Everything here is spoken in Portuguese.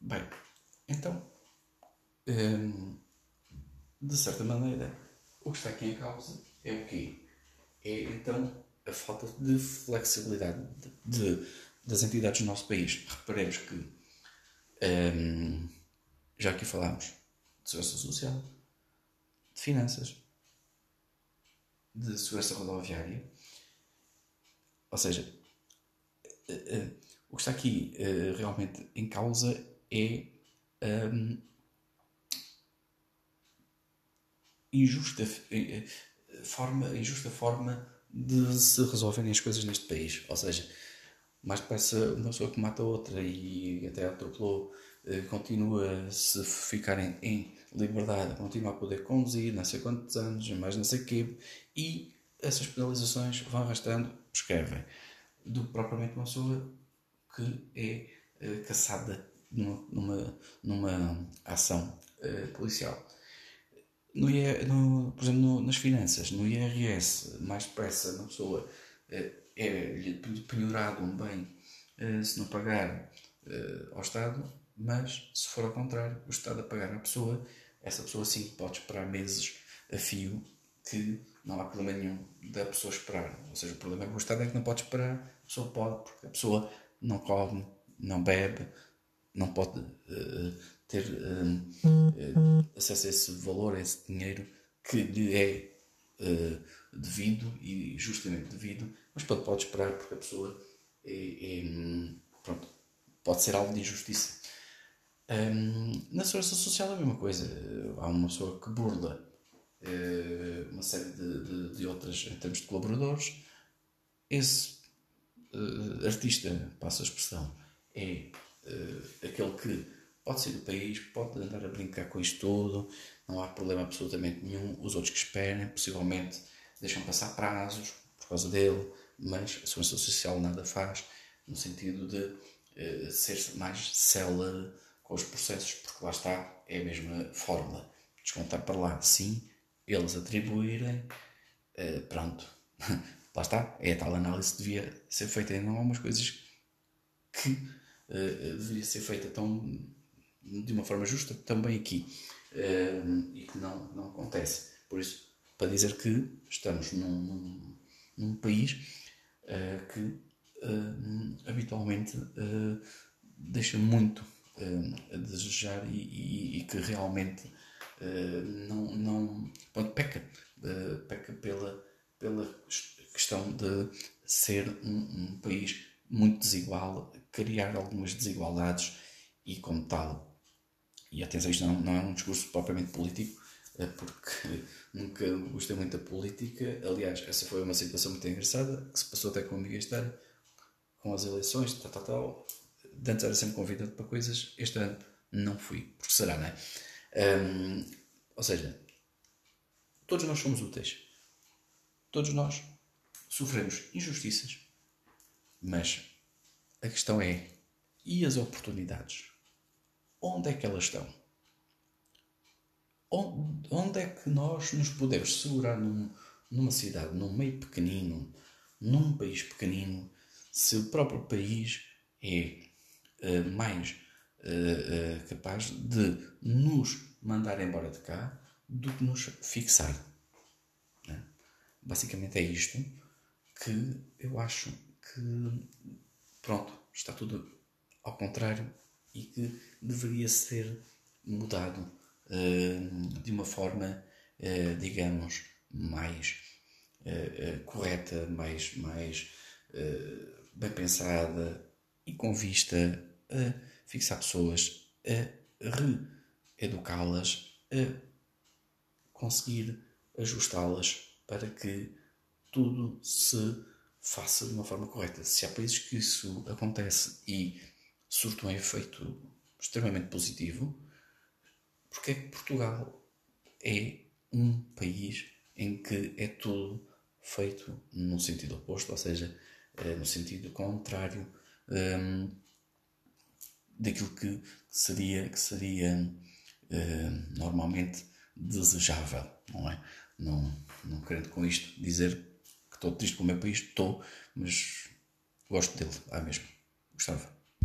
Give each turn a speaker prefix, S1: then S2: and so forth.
S1: Bem, então, de certa maneira, o que está aqui em causa é o quê? É então a falta de flexibilidade de, de das entidades do nosso país. Reparemos que já aqui falámos de segurança social, de finanças, de segurança rodoviária, ou seja, o que está aqui uh, realmente em causa é um, injusta forma, injusta forma de se resolverem as coisas neste país. Ou seja, mais depressa uma pessoa que mata outra e até atropelou continua se ficarem em liberdade, continua a poder conduzir não sei quantos anos, mais não sei quê, e essas penalizações vão arrastando, escrevem, do que propriamente uma pessoa que é uh, caçada numa, numa, numa ação uh, policial. No, no, por exemplo, no, nas finanças, no IRS, mais depressa uma pessoa uh, é-lhe penhorado um bem se não pagar ao Estado, mas se for ao contrário, o Estado a pagar à pessoa, essa pessoa sim pode esperar meses a fio que não há problema nenhum da pessoa esperar. Ou seja, o problema com o Estado é que não pode esperar, a pessoa pode, porque a pessoa não come, não bebe, não pode uh, ter uh, uh, acesso a esse valor, a esse dinheiro que lhe é devido e justamente devido, mas pode, pode esperar porque a pessoa é, é, pronto, pode ser alvo de injustiça. Um, na segurança social é a mesma coisa. Há uma pessoa que burla uh, uma série de, de, de, outras em termos de colaboradores. Esse uh, artista, passa a expressão, é uh, aquele que pode ser do país, pode andar a brincar com isto tudo, não há problema absolutamente nenhum. Os outros que esperem, possivelmente deixam passar prazos por causa dele, mas a segurança social nada faz no sentido de ser mais célere com os processos, porque lá está, é a mesma fórmula. Descontar para lá, sim, eles atribuírem, uh, pronto, lá está, é a tal análise que devia ser feita. E não há umas coisas que uh, deveria ser feita tão, de uma forma justa também aqui uh, e que não, não acontece. Por isso, para dizer que estamos num, num, num país uh, que habitualmente deixa muito a desejar e, e, e, que realmente não, não pronto, peca, peca pela, pela questão de ser um, um, país muito desigual, criar algumas desigualdades e como tal, e atenção, isto não, não é um discurso propriamente político, uh, porque nunca gostei muito da política, aliás, essa foi uma situação muito engraçada, que se passou até com Miguel Esteira, com as eleiçõs, tal, tal, tal, antes era sempre convidado para coisas, este ano não fui, porque será, não é? Um, ou seja, todos nós somos úteis. Todos nós sofremos injustiças. Mas a questão é: e as oportunidades? Onde é que elas estão? Onde é que nós nos podemos segurar num, numa cidade, num meio pequenino, num país pequenino, se o próprio país é uh, mais uh, uh, capaz de nos mandar embora de cá do que nos fixar. Né? Basicamente é isto que eu acho que, pronto, está tudo ao contrário e que deveria ser mudado de uma forma, digamos, mais correta, mais, mais bem pensada e com vista a fixar pessoas, a reeducá-las, a conseguir ajustá-las para que tudo se faça de uma forma correta. Se há países que isso acontece e surte um efeito extremamente positivo, porque é que Portugal é um país em que é tudo feito no sentido oposto, ou seja, eh, no sentido contrário um, daquilo que seria, que seria uh, normalmente desejável, não é? Não, não querendo com isto dizer estou triste com o meu país, estou, mas gosto dele, há mesmo, gostava.